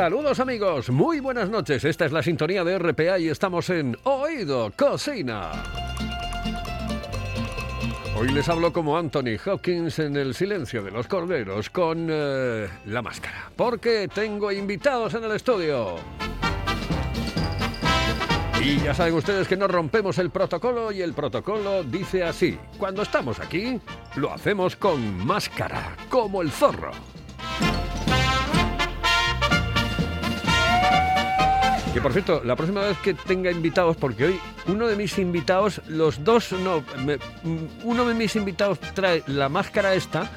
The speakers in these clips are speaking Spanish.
Saludos amigos, muy buenas noches. Esta es la sintonía de RPA y estamos en Oído Cocina. Hoy les hablo como Anthony Hawkins en El silencio de los corderos con eh, la máscara, porque tengo invitados en el estudio. Y ya saben ustedes que no rompemos el protocolo y el protocolo dice así, cuando estamos aquí, lo hacemos con máscara, como el zorro. Que por cierto, la próxima vez que tenga invitados, porque hoy uno de mis invitados, los dos no, me- mm, uno de mis invitados trae la máscara esta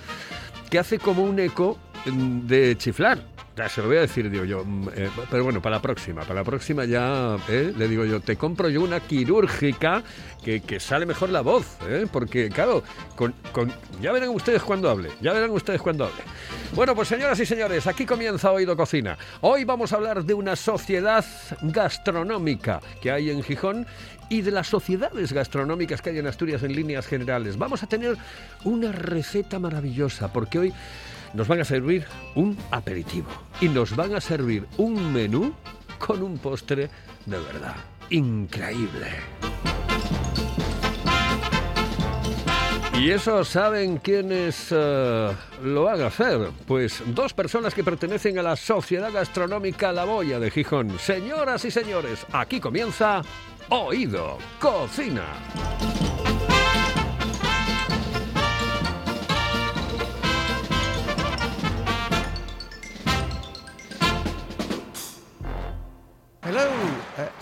que hace como un eco mm, de chiflar. Ya se lo voy a decir, digo yo. mm, eh, pero bueno, para la próxima, para la próxima ya eh, le digo yo, te compro yo una quirúrgica que, que sale mejor la voz, eh, porque claro, con, ya verán ustedes cuando hable, ya verán ustedes cuando hable. Bueno, pues señoras y señores, aquí comienza Oído Cocina. Hoy vamos a hablar de una sociedad gastronómica que hay en Gijón y de las sociedades gastronómicas que hay en Asturias en líneas generales. Vamos a tener una receta maravillosa porque hoy nos van a servir un aperitivo y nos van a servir un menú con un postre de verdad increíble. ¿Y eso saben quiénes eh, lo van a hacer? Pues dos personas que pertenecen a la Sociedad Gastronómica La Boya de Gijón. Señoras y señores, aquí comienza Oído Cocina.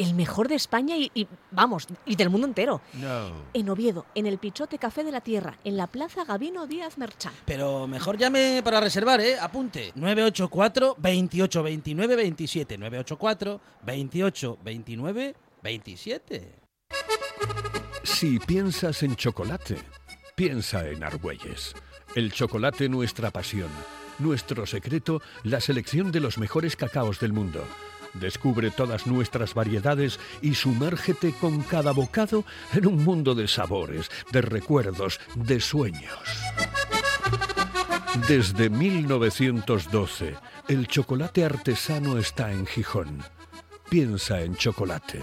El mejor de España y, y, vamos, y del mundo entero. No. En Oviedo, en el Pichote Café de la Tierra, en la Plaza Gabino Díaz Merchán. Pero mejor llame para reservar, ¿eh? Apunte. 984 28 29 27. 984 28 29 27. Si piensas en chocolate, piensa en Argüelles. El chocolate nuestra pasión, nuestro secreto, la selección de los mejores cacaos del mundo. Descubre todas nuestras variedades y sumérgete con cada bocado en un mundo de sabores, de recuerdos, de sueños. Desde 1912, el chocolate artesano está en Gijón. Piensa en chocolate.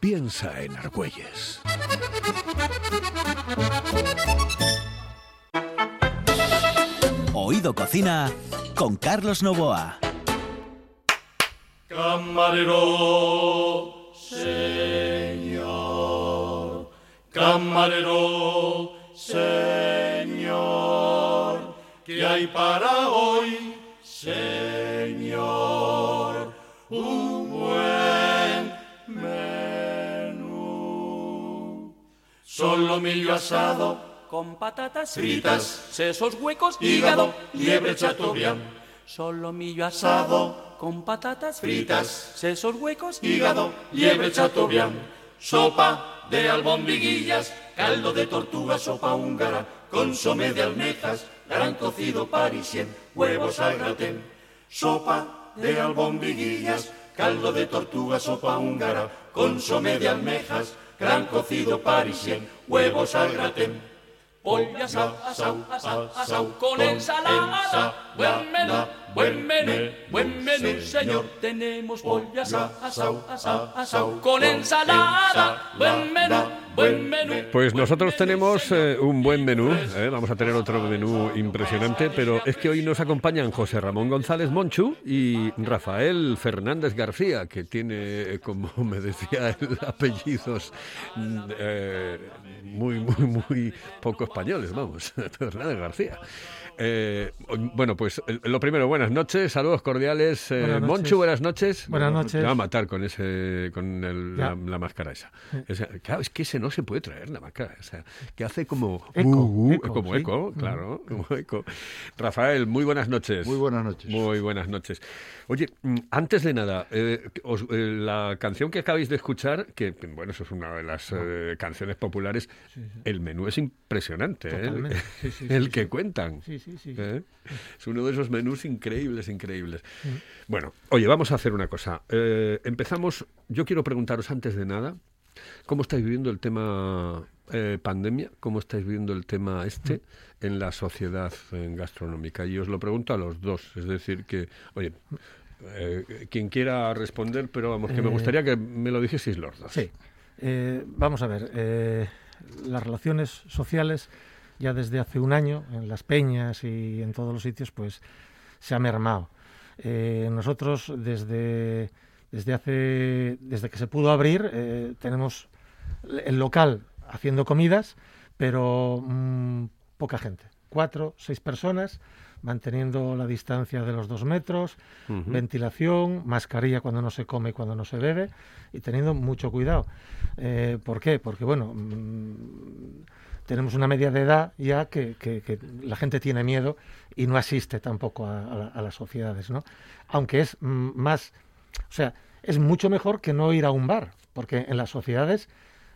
Piensa en Argüelles. Oído Cocina con Carlos Novoa. Camarero, señor. Camarero, señor. ¿Qué hay para hoy, señor? Un buen menú. Solomillo asado con patatas Fritas, sesos huecos, hígado, liebre chateaubriand. solomillo asado con patatas Fritas, sesos huecos, hígado, liebre chateaubriand, sopa de albondiguillas, caldo de tortuga, sopa húngara, consomé de almejas, gran cocido parisien, huevos al gratén, sopa de albondiguillas, caldo de tortuga, sopa húngara, consomé de almejas, gran cocido parisien, huevos al gratén. pollo asau, asau, asau, asau, con ensalada. Buen menú, buen menú, buen menú, señor. Tenemos pollo asau, asau, asau, asau, asau, con ensalada. Buen menú, buen menú. Pues nosotros tenemos eh, un buen menú, eh, vamos a tener otro menú impresionante, pero es que hoy nos acompañan José Ramón González Monchu y Rafael Fernández García, que tiene, eh, como me decía él, apellidos mm, eh, muy, muy, muy poco españoles, vamos, Fernández García. Eh, bueno, pues eh, lo primero, buenas noches, saludos cordiales. Eh, Buenas noches. Monchu, buenas noches. Buenas noches. Me va a matar con ese, con el- la, la máscara esa. Claro, es que ese no se puede traer la máscara, o sea, que hace como Eco, uh, uh, eco, como sí. eco, Mm. claro, como eco. Rafael, muy buenas noches. Muy buenas noches. Muy buenas noches. Oye, mm, antes de nada, eh, os- eh, la canción que acabáis de escuchar, que bueno, eso es una de las eh, canciones populares, el menú es impresionante, ¿eh? Totalmente. Sí, sí, el sí, que sí. cuentan. Sí, sí, sí. ¿eh? Es uno de esos menús increíbles, increíbles. Bueno, oye, vamos a hacer una cosa. Eh, empezamos, yo quiero preguntaros antes de nada, ¿cómo estáis viviendo el tema eh, pandemia? ¿Cómo estáis viviendo el tema este en la sociedad gastronómica? Y os lo pregunto a los dos, es decir, que, oye, eh, quien quiera responder, pero vamos, que me gustaría que me lo dijeseis los dos. Sí. Eh, vamos a ver, las relaciones sociales ya desde hace un año en las peñas y en todos los sitios pues se ha mermado. Eh, nosotros desde, desde hace desde que se pudo abrir eh, tenemos el local haciendo comidas, pero mm, poca gente, cuatro, seis personas manteniendo la distancia de los dos metros, ventilación, mascarilla cuando no se come y cuando no se bebe y teniendo mucho cuidado. Eh, ¿Por qué? Porque, bueno, mm, tenemos una media de edad ya que, que- que la gente tiene miedo y no asiste tampoco a, a a las sociedades, ¿no? Aunque es mm, más, o sea, es mucho mejor que no ir a un bar, porque en las sociedades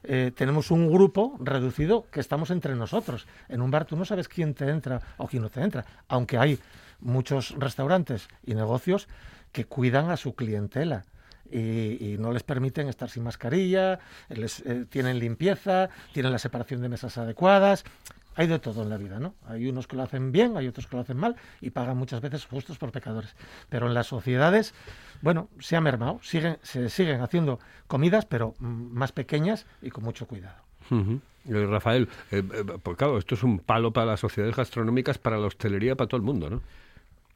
eh, tenemos un grupo reducido que estamos entre nosotros. En un bar tú no sabes quién te entra o quién no te entra, aunque hay muchos restaurantes y negocios que cuidan a su clientela. Y, y no les permiten estar sin mascarilla, les, eh, tienen limpieza, tienen la separación de mesas adecuadas. Hay de todo en la vida, ¿no? Hay unos que lo hacen bien, hay otros que lo hacen mal y pagan muchas veces justos por pecadores. Pero en las sociedades, bueno, se ha mermado, siguen, se siguen haciendo comidas, pero más pequeñas y con mucho cuidado. Ujú. Eh, Rafael, eh, eh, pues claro, esto es un palo para las sociedades gastronómicas, para la hostelería, para todo el mundo, ¿no?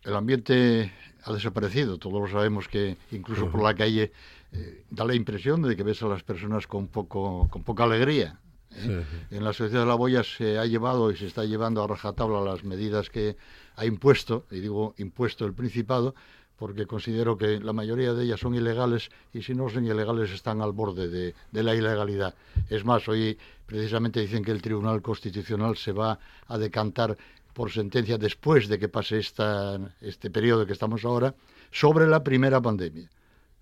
El ambiente ha desaparecido, todos lo sabemos que incluso por la calle eh, da la impresión de que ves a las personas con poco con poca alegría. ¿eh? En la sociedad de la boya se ha llevado y se está llevando a rajatabla las medidas que ha impuesto, y digo impuesto el Principado, porque considero que la mayoría de ellas son ilegales y si no son ilegales están al borde de, de la ilegalidad. Es más, hoy precisamente dicen que el Tribunal Constitucional se va a decantar por sentencia después de que pase esta, este periodo que estamos ahora sobre la primera pandemia.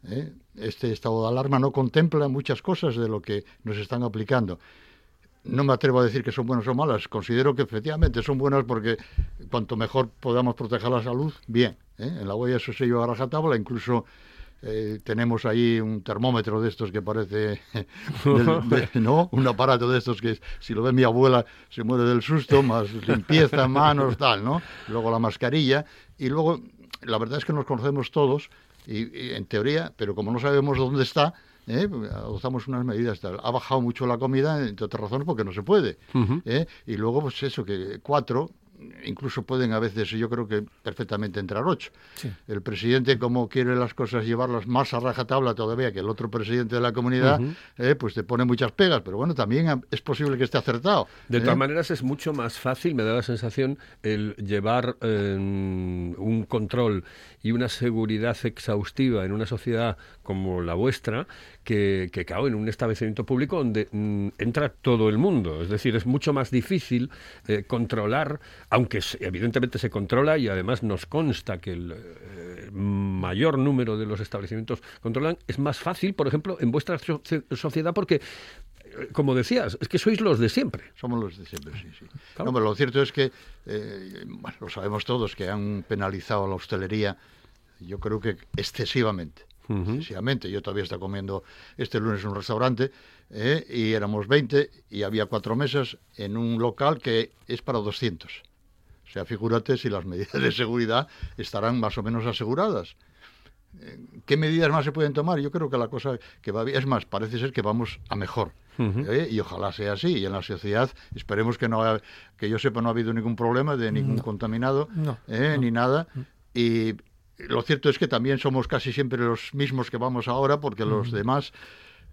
¿eh? Este estado de alarma no contempla muchas cosas de lo que nos están aplicando. No me atrevo a decir que son buenas o malas. Considero que efectivamente son buenas porque cuanto mejor podamos proteger la salud, bien. ¿eh? En la huella eso se lleva a rajatabla, incluso eh, tenemos ahí un termómetro de estos que parece, de- ¿no? Un aparato de estos que si lo ve mi abuela se muere del susto, más limpieza, manos, tal, ¿no? Luego la mascarilla y luego la verdad es que nos conocemos todos y, y en teoría, pero como no sabemos dónde está, ¿eh? adoptamos unas medidas. tal. Ha bajado mucho la comida, entre otras razones, porque no se puede. ¿eh? Y luego, pues eso, que cuatro, incluso pueden a veces, yo creo que perfectamente entrar ocho. El presidente, como quiere las cosas llevarlas más a rajatabla todavía que el otro presidente de la comunidad, eh, pues te pone muchas pegas, pero bueno, también es posible que esté acertado. De ¿eh? todas maneras, es mucho más fácil, me da la sensación, el llevar eh, un control y una seguridad exhaustiva en una sociedad como la vuestra que, que claro, en un establecimiento público donde mm, entra todo el mundo. Es decir, es mucho más difícil eh, controlar, aunque evidentemente se controla y además nos consta que el eh, mayor número de los establecimientos controlan, es más fácil, por ejemplo, en vuestra so- sociedad porque eh, como decías, es que sois los de siempre. Somos los de siempre, sí, sí. Claro. No, pero lo cierto es que, eh, bueno, lo sabemos todos, que han penalizado a la hostelería, yo creo que excesivamente. Excesivamente. Yo todavía estaba comiendo este lunes en un restaurante eh, y éramos 20 y había cuatro mesas en un local que es para 200. O sea, figúrate si las medidas de seguridad estarán más o menos aseguradas. Eh, ¿Qué medidas más se pueden tomar? Yo creo que la cosa que va bien, es más, parece ser que vamos a mejor. ¿eh? y ojalá sea así. Y en la sociedad esperemos que no ha- que yo sepa no ha habido ningún problema de ningún contaminado No, ¿eh? no. ni nada. Y lo cierto es que también somos casi siempre los mismos que vamos ahora, porque los demás,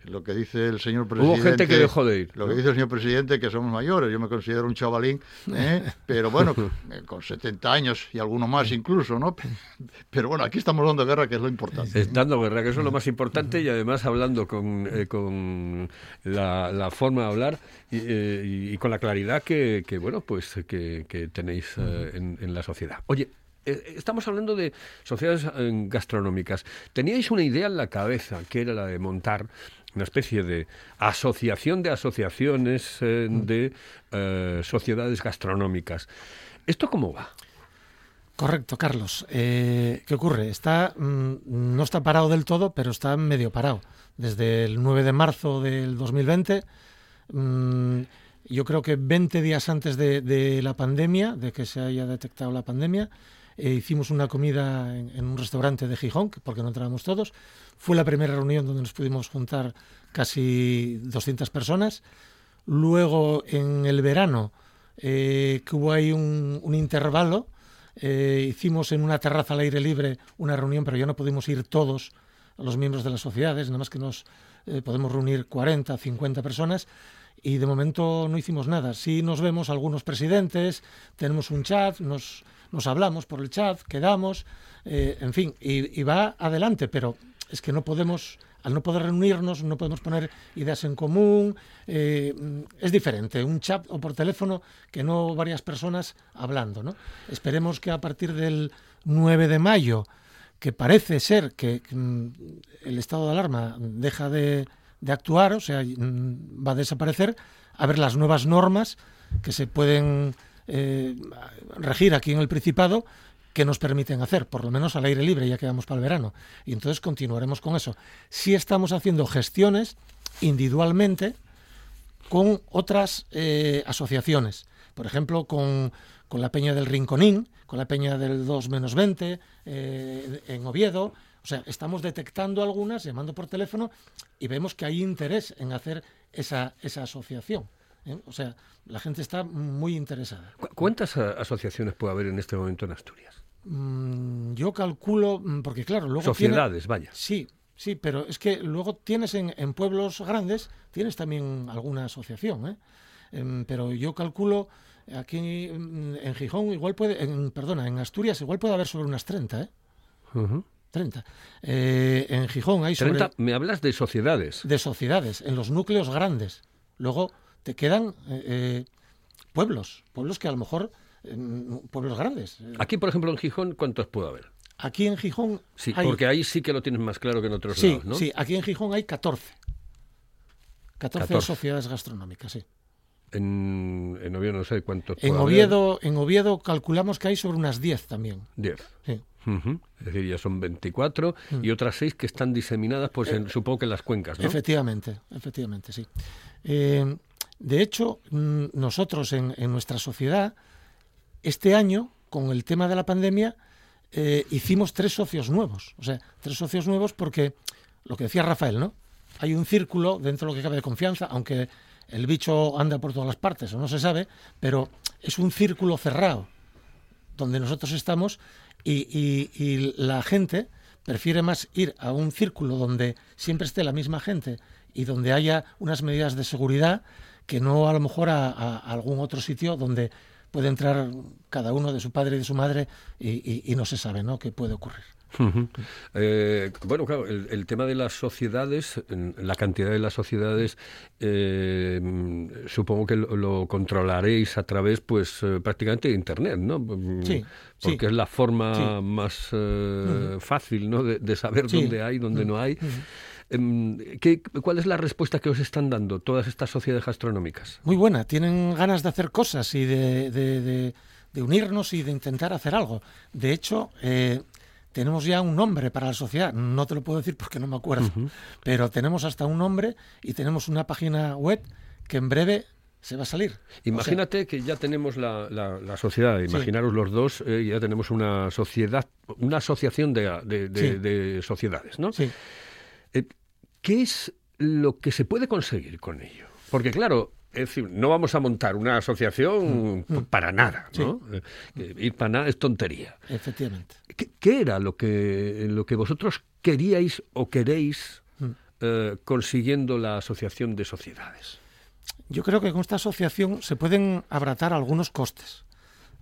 lo que dice el señor Hubo presidente... gente que dejó de ir. Lo que dice el señor presidente, que somos mayores, yo me considero un chavalín, ¿eh? pero bueno, eh, con 70 años y alguno más incluso, ¿no? Pero bueno, aquí estamos dando guerra, que es lo importante. Dando guerra, que eso es lo más importante, y además hablando con, eh, con la, la forma de hablar y, eh, y- con la claridad que, que, bueno, pues que, que tenéis eh, en, en la sociedad. Oye, estamos hablando de sociedades eh, gastronómicas. ¿Teníais una idea en la cabeza que era la de montar una especie de asociación de asociaciones eh, de eh, sociedades gastronómicas? ¿Esto cómo va? Correcto, Carlos. Eh, ¿Qué ocurre? Está, mm, no está parado del todo, pero está medio parado. Desde el 9 de marzo del 2020, mm, yo creo que 20 días antes de, de la pandemia, de que se haya detectado la pandemia, eh, hicimos una comida en, en un restaurante de Gijón, que- porque no entrábamos todos. Fue la primera reunión donde nos pudimos juntar casi 200 personas. Luego, en el verano, eh, que hubo ahí un, un intervalo, eh, hicimos en una terraza al aire libre una reunión, pero ya no pudimos ir todos los miembros de las sociedades, nada más que nos eh, podemos reunir 40, 50 personas. Y de momento no hicimos nada. Sí nos vemos algunos presidentes, tenemos un chat, nos, nos hablamos por el chat, quedamos, eh, en fin, y, va adelante, pero es que no podemos, al no poder reunirnos, no podemos poner ideas en común, eh, es diferente, un chat o por teléfono que no varias personas hablando. ¿no? Esperemos que a partir del 9 de mayo, que parece ser que mm, el estado de alarma deja de, de actuar, o sea, mm, va a desaparecer, a ver las nuevas normas que se pueden eh, regir aquí en el Principado que nos permiten hacer, por lo menos al aire libre, ya quedamos para el verano. Y entonces continuaremos con eso. Sí estamos haciendo gestiones individualmente con otras eh, asociaciones. Por ejemplo, con, con la Peña del Rinconín, con la Peña del 2 menos 20, eh, en Oviedo. O sea, estamos detectando algunas, llamando por teléfono, y vemos que hay interés en hacer esa, esa asociación. ¿eh? O sea, la gente está muy interesada. ¿Cu- ¿Cuántas eh, asociaciones puede haber en este momento en Asturias? Mm, yo calculo, mm, porque claro, luego tiene- Sociedades, vaya. Sí, sí, pero es que luego tienes en, en pueblos grandes, tienes también alguna asociación, ¿eh? Em, pero yo calculo aquí mm, en Gijón igual puede, en, perdona, en Asturias igual puede haber sobre unas 30, ¿eh? 30. Eh, en Gijón hay sobre 30, me hablas de sociedades. de sociedades, en los núcleos grandes. Luego te quedan eh, eh, pueblos, pueblos que a lo mejor, pueblos grandes. Aquí, por ejemplo, en Gijón, ¿cuántos puede haber? Aquí en Gijón Sí, hay- porque ahí sí que lo tienes más claro que en otros Sí, lados, ¿no? sí, aquí en Gijón hay 14. 14, 14. sociedades gastronómicas, sí. En, en Oviedo no sé cuántos En haber. Oviedo, en Oviedo calculamos que hay sobre unas 10 también. 10. Sí. Es decir, ya son 24 y otras 6 que están diseminadas, pues en- supongo que en las cuencas, ¿no? Efectivamente, efectivamente, sí. Eh, de hecho, mm, nosotros en, en nuestra sociedad, este año, con el tema de la pandemia, eh, hicimos tres socios nuevos. O sea, tres socios nuevos porque, lo que decía Rafael, ¿no? Hay un círculo dentro de lo que cabe de confianza, aunque el bicho anda por todas las partes o no se sabe, pero es un círculo cerrado donde nosotros estamos y, y- y la gente prefiere más ir a un círculo donde siempre esté la misma gente y donde haya unas medidas de seguridad que no a lo mejor a, algún otro sitio donde puede entrar cada uno de su padre y de su madre y, y- y no se sabe ¿no? qué puede ocurrir. Ujú. Eh, bueno, claro, el, el tema de las sociedades, la cantidad de las sociedades, eh, supongo que lo, lo controlaréis a través, pues, eh, prácticamente de Internet, ¿no? Mm, Sí, Porque sí. es la forma Sí. más eh, fácil, ¿no? De, de saber Sí. dónde hay, dónde Mm. no hay. Em, ¿qué- ¿Cuál es la respuesta que os están dando todas estas sociedades gastronómicas? Muy buena, tienen ganas de hacer cosas y de, de- de- de unirnos y de intentar hacer algo. De hecho, eh, tenemos ya un nombre para la sociedad, no te lo puedo decir porque no me acuerdo, pero tenemos hasta un nombre y tenemos una página web que en breve se va a salir. O sea, Imagínate que ya tenemos la, la- la sociedad, imaginaros los dos, eh, ya tenemos una sociedad, una asociación de, de- de- Sí. de sociedades, ¿no? sí. Eh, ¿Qué es lo que se puede conseguir con ello? Porque claro, es decir, no vamos a montar una asociación p- para nada, ¿no? Eh, eh, ir para nada es tontería. Efectivamente. ¿Qué, qué era lo que, lo que vosotros queríais o queréis eh, consiguiendo la asociación de sociedades? Yo creo que con esta asociación se pueden abratar algunos costes.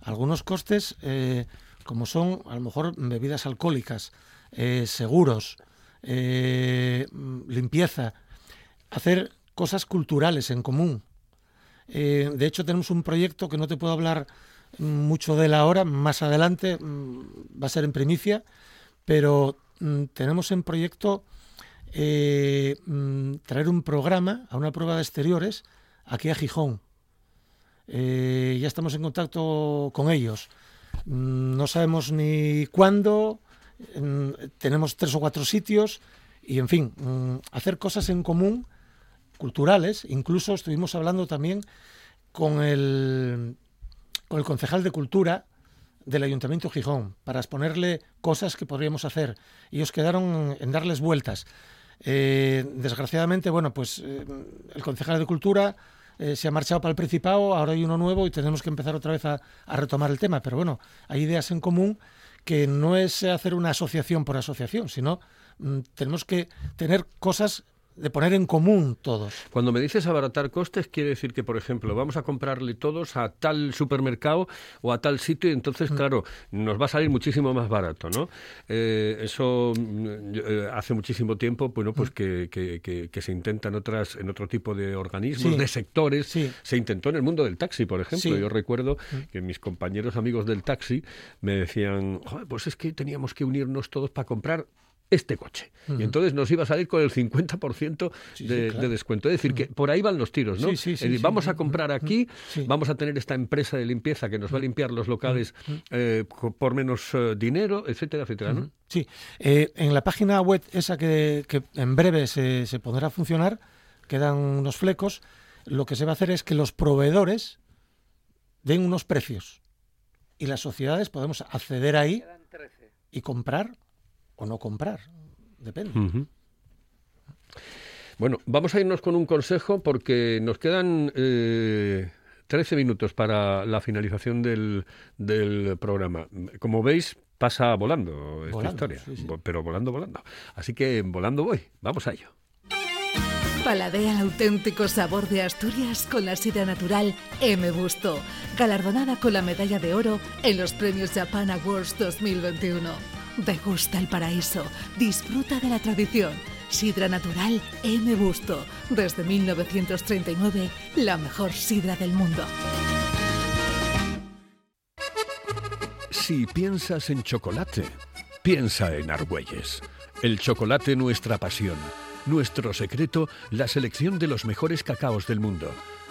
Algunos costes, eh, como son a lo mejor bebidas alcohólicas, eh, seguros, mm, limpieza, hacer cosas culturales en común. Eh, de hecho, tenemos un proyecto que no te puedo hablar mm, mucho de él ahora, más adelante mm, va a ser en primicia, pero mm, tenemos en proyecto eh, traer un programa a una prueba de exteriores aquí a Gijón. Eh, ya estamos en contacto con ellos. No sabemos ni cuándo, tenemos tres o cuatro sitios y, en fin, hacer cosas en común, culturales. Incluso estuvimos hablando también con el, con el concejal de Cultura del Ayuntamiento de Gijón para exponerle cosas que podríamos hacer. Ellos quedaron en darles vueltas. Eh, desgraciadamente, bueno, pues eh, el concejal de Cultura eh, se ha marchado para el Principado, ahora hay uno nuevo y tenemos que empezar otra vez a, a retomar el tema. Pero bueno, hay ideas en común que no es hacer una asociación por asociación, sino mm, tenemos que tener cosas de poner en común todos. Cuando me dices abaratar costes, quiere decir que, por ejemplo, vamos a comprarle todos a tal supermercado o a tal sitio y entonces, claro, nos va a salir muchísimo más barato, ¿no? Eh, eso mm, eh, hace muchísimo tiempo, bueno, pues que, que- que- que se intenta en, otras, en otro tipo de organismos, Sí. de sectores. Sí. Se intentó en el mundo del taxi, por ejemplo. Sí. Yo recuerdo que mis compañeros amigos del taxi me decían, "Joder, pues es que teníamos que unirnos todos para comprar este coche. Y entonces nos iba a salir con el 50% Sí, sí, de, claro. de descuento. Es decir, que por ahí van los tiros, ¿no? Sí, sí, Es sí, decir, sí. vamos a comprar aquí, Sí. vamos a tener esta empresa de limpieza que nos va a limpiar los locales eh, por menos eh, dinero, etcétera, etcétera, ¿no? Sí, eh, en la página web esa que, que en breve se, se pondrá a funcionar, quedan unos flecos, lo que se va a hacer es que los proveedores den unos precios y las sociedades podemos acceder ahí y comprar o no comprar, depende. Bueno, vamos a irnos con un consejo porque nos quedan eh, 13 minutos para la finalización del, del programa. Como veis, pasa volando esta Volando, historia, sí, sí. Vo- pero volando, volando. Así que volando voy, vamos a ello. Paladea el auténtico sabor de Asturias con la sidra natural M Busto, galardonada con la medalla de oro en los premios Japan Awards 2021. Degusta el paraíso, disfruta de la tradición. Sidra natural M Busto, desde 1939, la mejor sidra del mundo. Si piensas en chocolate, piensa en Argüelles. El chocolate nuestra pasión. Nuestro secreto, la selección de los mejores cacaos del mundo.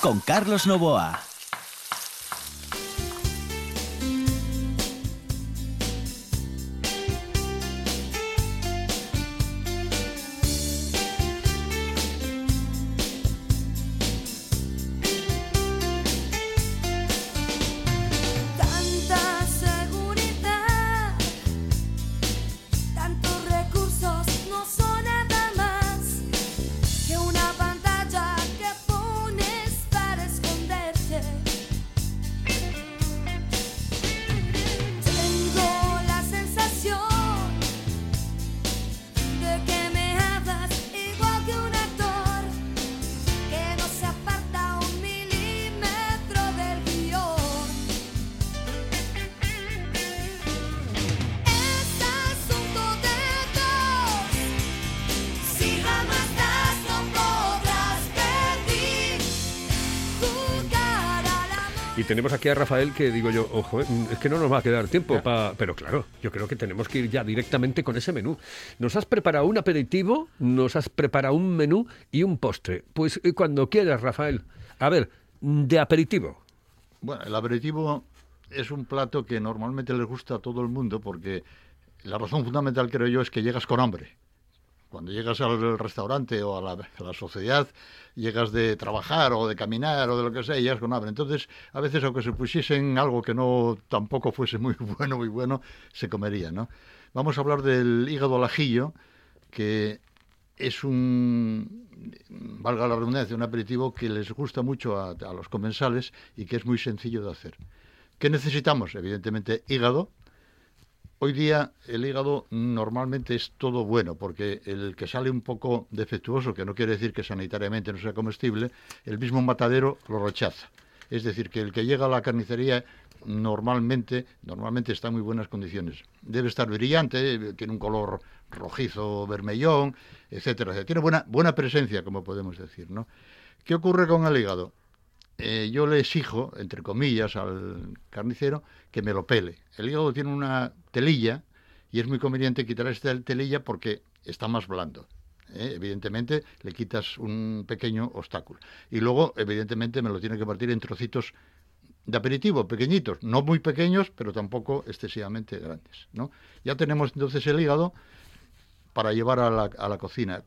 Con Carlos Novoa. Tenemos aquí a Rafael que digo yo, ojo, eh, es que no nos va a quedar tiempo para... Pero claro, yo creo que tenemos que ir ya directamente con ese menú. Nos has preparado un aperitivo, nos has preparado un menú y un postre. Pues eh, cuando quieras, Rafael. A ver, de aperitivo. Bueno, el aperitivo es un plato que normalmente les gusta a todo el mundo porque la razón fundamental, creo yo, es que llegas con hambre. Cuando llegas al restaurante o a la, sociedad, llegas de trabajar o de caminar o de lo que sea y llegas con hambre. Entonces, a veces, aunque se pusiesen algo que no tampoco fuese muy bueno, muy bueno, se comería, ¿no? Vamos a hablar del hígado al ajillo, que es un, valga la redundancia, un aperitivo que les gusta mucho a los comensales y que es muy sencillo de hacer. ¿Qué necesitamos? Evidentemente, hígado, Hoy día el hígado normalmente es todo bueno, porque el que sale un poco defectuoso, que no quiere decir que sanitariamente no sea comestible, el mismo matadero lo rechaza. Es decir, que el que llega a la carnicería normalmente, normalmente está en muy buenas condiciones. Debe estar brillante, tiene un color rojizo, vermellón, etcétera, etcétera. Tiene buena, buena presencia, como podemos decir, ¿no? ¿Qué ocurre con el hígado? Eh, yo le exijo, entre comillas, al carnicero que me lo pele. El hígado tiene una telilla y es muy conveniente quitar esta telilla porque está más blando. ¿eh? Evidentemente le quitas un pequeño obstáculo. Y luego, evidentemente, me lo tiene que partir en trocitos de aperitivo, pequeñitos, no muy pequeños, pero tampoco excesivamente grandes. ¿no? Ya tenemos entonces el hígado para llevar a la, a la cocina.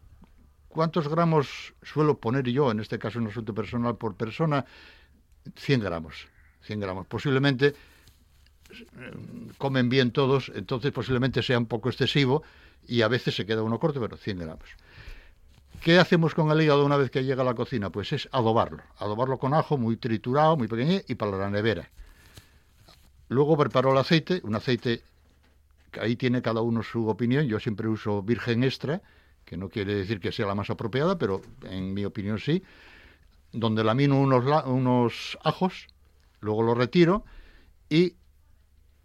¿Cuántos gramos suelo poner yo, en este caso en asunto personal, por persona? 100 gramos. 100 gramos. Posiblemente eh, comen bien todos, entonces posiblemente sea un poco excesivo y a veces se queda uno corto, pero 100 gramos. ¿Qué hacemos con el hígado una vez que llega a la cocina? Pues es adobarlo. Adobarlo con ajo muy triturado, muy pequeño y para la nevera. Luego preparo el aceite, un aceite que ahí tiene cada uno su opinión. Yo siempre uso virgen extra, que no quiere decir que sea la más apropiada, pero en mi opinión sí, donde lamino unos, unos ajos, luego los retiro y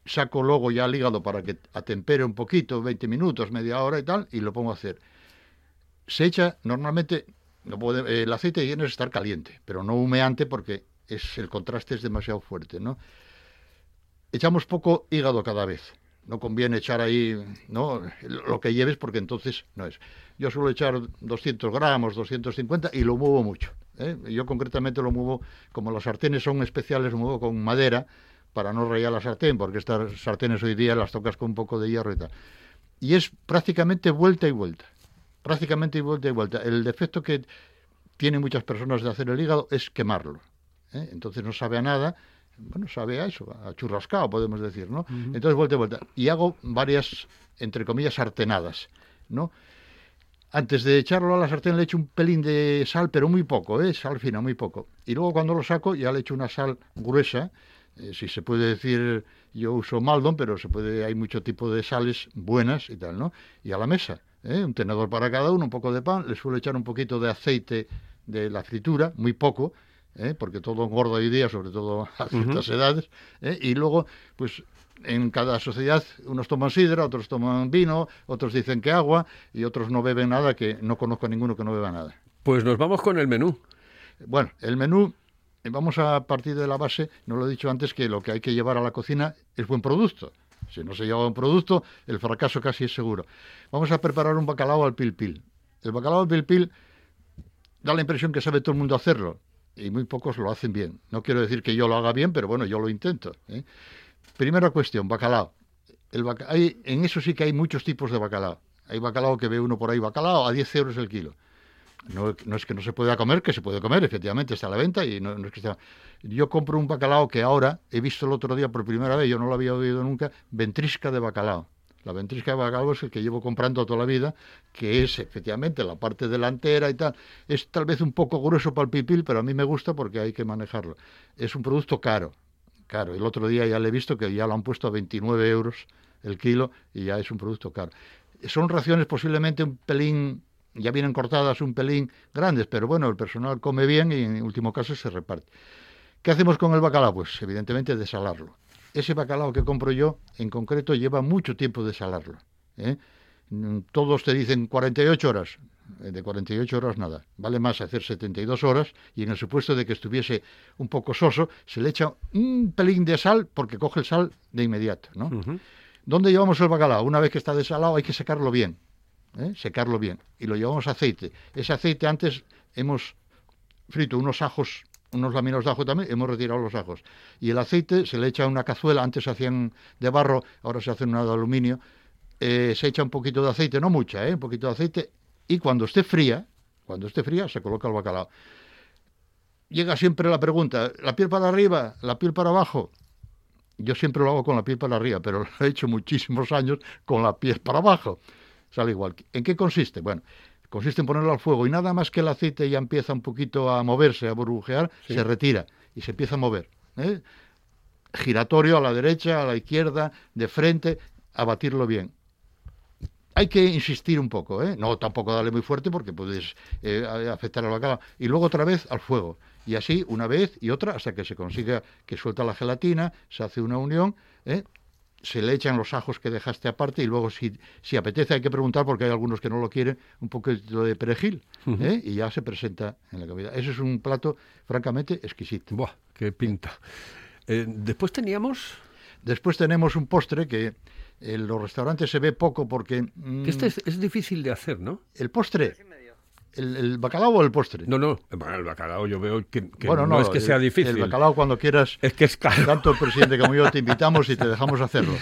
saco luego ya el hígado para que atempere un poquito, 20 minutos, media hora y tal, y lo pongo a hacer. Se echa normalmente, no puede- el aceite tiene que estar caliente, pero no humeante porque es, el contraste es demasiado fuerte, ¿no? Echamos poco hígado cada vez. No conviene echar ahí ¿no? lo que lleves porque entonces no es. Yo suelo echar 200 gramos, 250 y lo muevo mucho. ¿eh? Yo concretamente lo muevo, como las sartenes son especiales, lo muevo con madera para no rayar la sartén, porque estas sartenes hoy día las tocas con un poco de hierro y tal. Y es prácticamente vuelta y vuelta. Prácticamente vuelta y vuelta. El defecto que tienen muchas personas de hacer el hígado es quemarlo. ¿eh? Entonces no sabe a nada bueno, sabe a eso, a churrascado, podemos decir, ¿no? Entonces, vuelta y vuelta. Y hago varias, entre comillas, sartenadas, ¿no? Antes de echarlo a la sartén le echo un pelín de sal, pero muy poco, ¿eh? Sal fina, muy poco. Y luego cuando lo saco ya le echo una sal gruesa, eh, si se puede decir, yo uso Maldon, pero se puede, hay mucho tipo de sales buenas y tal, ¿no? Y a la mesa, ¿eh? Un tenedor para cada uno, un poco de pan, le suelo echar un poquito de aceite de la fritura, muy poco, ¿eh? porque todo engorda hoy día, sobre todo a ciertas edades, ¿eh? y luego, pues en cada sociedad unos toman sidra, otros toman vino, otros dicen que agua, y otros no beben nada, que no conozco a ninguno que no beba nada. Pues nos vamos con el menú. Bueno, el menú, eh, vamos a partir de la base, no lo he dicho antes, que lo que hay que llevar a la cocina es buen producto. Si no se lleva buen producto, el fracaso casi es seguro. Vamos a preparar un bacalao al pil pil. El bacalao al pil pil da la impresión que sabe todo el mundo hacerlo y muy pocos lo hacen bien. No quiero decir que yo lo haga bien, pero bueno, yo lo intento. ¿eh? Primera cuestión, bacalao. El hay- en eso sí que hay muchos tipos de bacalao. Hay bacalao que ve uno por ahí, bacalao a 10 euros el kilo. No, es que no se pueda comer, que se puede comer, efectivamente está a la venta y no, es que. Yo compro un bacalao que ahora he visto el otro día por primera vez, yo no lo había oído nunca, ventrisca de bacalao. La ventrisca de bacalao es el que llevo comprando toda la vida, que es efectivamente la parte delantera y tal. Es tal vez un poco grueso para el pipil, pero a mí me gusta porque hay que manejarlo. Es un producto caro, caro. El otro día ya le he visto que ya lo han puesto a 29 euros el kilo y ya es un producto caro. Son raciones posiblemente un pelín, ya vienen cortadas un pelín grandes, pero bueno, el personal come bien y en último caso se reparte. ¿Qué hacemos con el bacalao? Pues evidentemente desalarlo. Ese bacalao que compro yo, en concreto, lleva mucho tiempo desalarlo. ¿eh? mm, todos te dicen 48 horas. Eh, De 48 horas nada. Vale más hacer 72 horas y en el supuesto de que estuviese un poco soso, se le echa un pelín de sal porque coge el sal de inmediato. ¿no? ¿Dónde llevamos el bacalao? Una vez que está desalado hay que secarlo bien. ¿eh? Secarlo bien. Y lo llevamos a aceite. Ese aceite antes hemos frito unos ajos, unos laminos de ajo también, hemos retirado los ajos. Y el aceite se le echa a una cazuela, antes se hacían de barro, ahora se hacen una de aluminio. Eh, se echa un poquito de aceite, no mucha, ¿eh? un poquito de aceite, y cuando esté fría, cuando esté fría, se coloca el bacalao. Llega siempre la pregunta, ¿la piel para arriba, la piel para abajo? Yo siempre lo hago con la piel para arriba, pero lo he hecho muchísimos años con la piel para abajo. Sale igual. ¿En qué consiste? Bueno, consiste en ponerlo al fuego y nada más que el aceite ya empieza un poquito a moverse, a burbujear, Sí. se retira y se empieza a mover. ¿eh? Giratorio a la derecha, a la izquierda, de frente, a batirlo bien. Hay que insistir un poco, ¿eh? no tampoco darle muy fuerte porque puedes eh, a- afectar al bacalao. Y luego otra vez al fuego. Y así una vez y otra hasta que se consiga que suelta la gelatina, se hace una unión, ¿eh? Se le echan los ajos que dejaste aparte y luego si, si apetece hay que preguntar porque hay algunos que no lo quieren, un poquito de perejil. ¿eh? y ya se presenta en la comida. Eso es un plato francamente exquisito. Buah, qué pinta. Eh, después teníamos... Después tenemos un postre que en los restaurantes se ve poco porque... mm, que Este es, es difícil de hacer, ¿no? El postre. El, el bacalao o el postre. No, no, el bacalao yo veo que, que bueno, no, no, es que el- sea difícil. El bacalao cuando quieras. Es que es caro. Tanto el presidente como yo te invitamos y te dejamos hacerlo.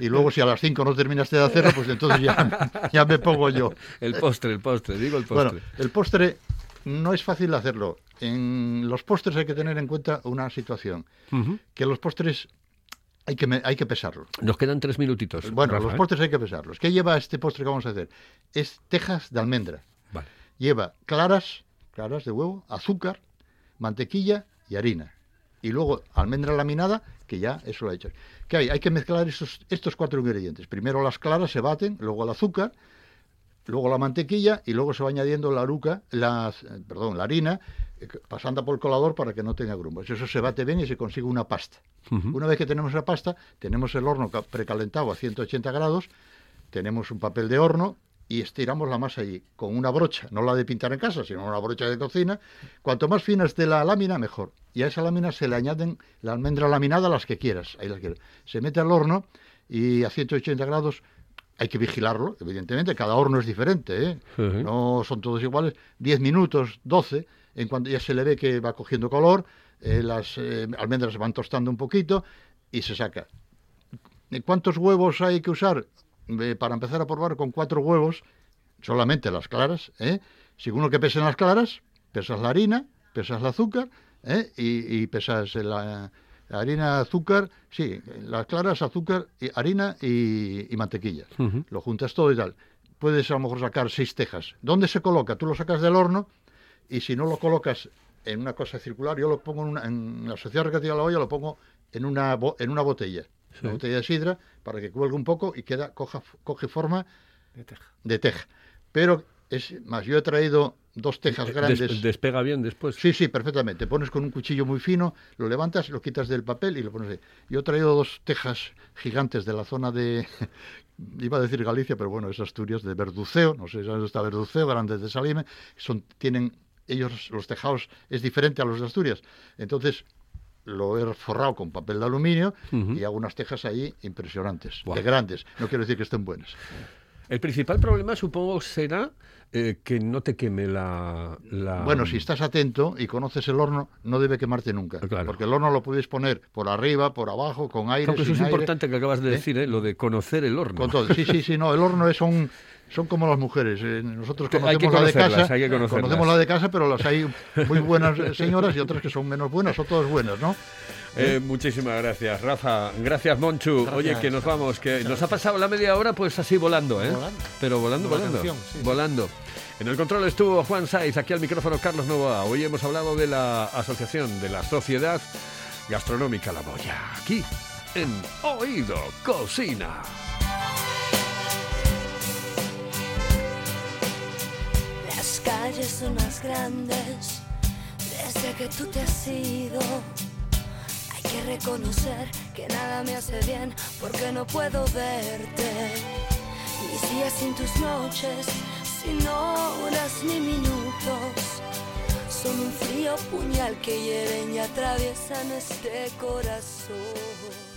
Y luego si a las 5 no terminaste de hacerlo, pues entonces ya, ya me pongo yo. El postre, el postre, digo el postre. Bueno, el postre no es fácil hacerlo. En los postres hay que tener en cuenta una situación. Que los postres hay que, me- hay que pesarlos. Nos quedan tres minutitos. Bueno, Rafa, los ¿eh? postres hay que pesarlos. ¿Qué lleva este postre que vamos a hacer? Es tejas de almendra. Vale. Lleva claras, claras de huevo, azúcar, mantequilla y harina. Y luego almendra laminada, que ya eso lo ha hecho. ¿Qué hay? Hay que mezclar estos, estos cuatro ingredientes. Primero las claras se baten, luego el azúcar, luego la mantequilla y luego se va añadiendo la aruca, la, eh, perdón, la harina, eh, pasando por el colador para que no tenga grumos. Eso se bate bien y se consigue una pasta. Una vez que tenemos la pasta, tenemos el horno ca- precalentado a 180 grados, tenemos un papel de horno y estiramos la masa allí con una brocha, no la de pintar en casa, sino una brocha de cocina. Cuanto más fina esté la lámina, mejor. Y a esa lámina se le añaden la almendra laminada, las que quieras. Ahí las quieras. Se mete al horno y a 180 grados hay que vigilarlo, evidentemente, cada horno es diferente, ¿eh? No son todos iguales. 10 minutos, 12, en cuanto ya se le ve que va cogiendo color, eh, las eh, almendras se van tostando un poquito y se saca. ¿Y ¿Cuántos huevos hay que usar? Eh, para empezar a probar con cuatro huevos, solamente las claras, ¿eh? Según lo que pesen las claras, pesas la harina, pesas el azúcar, ¿eh? y, y pesas la, la harina, azúcar, sí, las claras, azúcar, y harina y, y mantequilla. Lo juntas todo y tal. Puedes a lo mejor sacar seis tejas. ¿Dónde se coloca? Tú lo sacas del horno y si no lo colocas en una cosa circular, yo lo pongo en, una, en la sociedad recreativa de la olla, lo pongo en una, en una botella, una botella de sidra, para que cuelgue un poco y queda, coja, coge forma De teja. de teja. Pero es más, yo he traído dos tejas Des- grandes. despega bien después. Sí, sí, perfectamente. Pones con un cuchillo muy fino, lo levantas, lo quitas del papel y lo pones ahí. Yo he traído dos tejas gigantes de la zona de, iba a decir Galicia, pero bueno, es Asturias, de Verduceo, no sé si dónde está Verduceo, grandes de Salime, son, tienen, ellos, los tejados es diferente a los de Asturias. Entonces, lo he forrado con papel de aluminio y hago unas tejas ahí impresionantes, de grandes. No quiero decir que estén buenas. El principal problema, supongo, será eh, que no te queme la, la- Bueno, si estás atento y conoces el horno, no debe quemarte nunca. Claro. Porque el horno lo puedes poner por arriba, por abajo, con aire, que eso es aire, importante que acabas de ¿eh? decir, ¿eh? lo de conocer el horno. Con todo. Sí, sí, sí, no, el horno es son, son como las mujeres. eh, Nosotros conocemos la de casa, hay que conocerlas. conocemos la de casa, pero las hay muy buenas señoras y otras que son menos buenas, son todas buenas, ¿no? Eh, muchísimas gracias, Rafa. Gracias, Monchu. Gracias. Oye, que nos vamos, que nos ha pasado la media hora pues así volando, ¿eh? Volando. Pero volando, volando. canción, sí. Volando. En el control estuvo Juan Saiz, aquí al micrófono Carlos Novoa. Hoy hemos hablado de la asociación de la Sociedad Gastronómica La Boya, aquí en Oído Cocina. Las calles son más grandes desde que tú te has ido. Que reconocer que nada me hace bien porque no puedo verte. Mis días sin tus noches, sin horas ni minutos, son un frío puñal que hieren y atraviesan este corazón.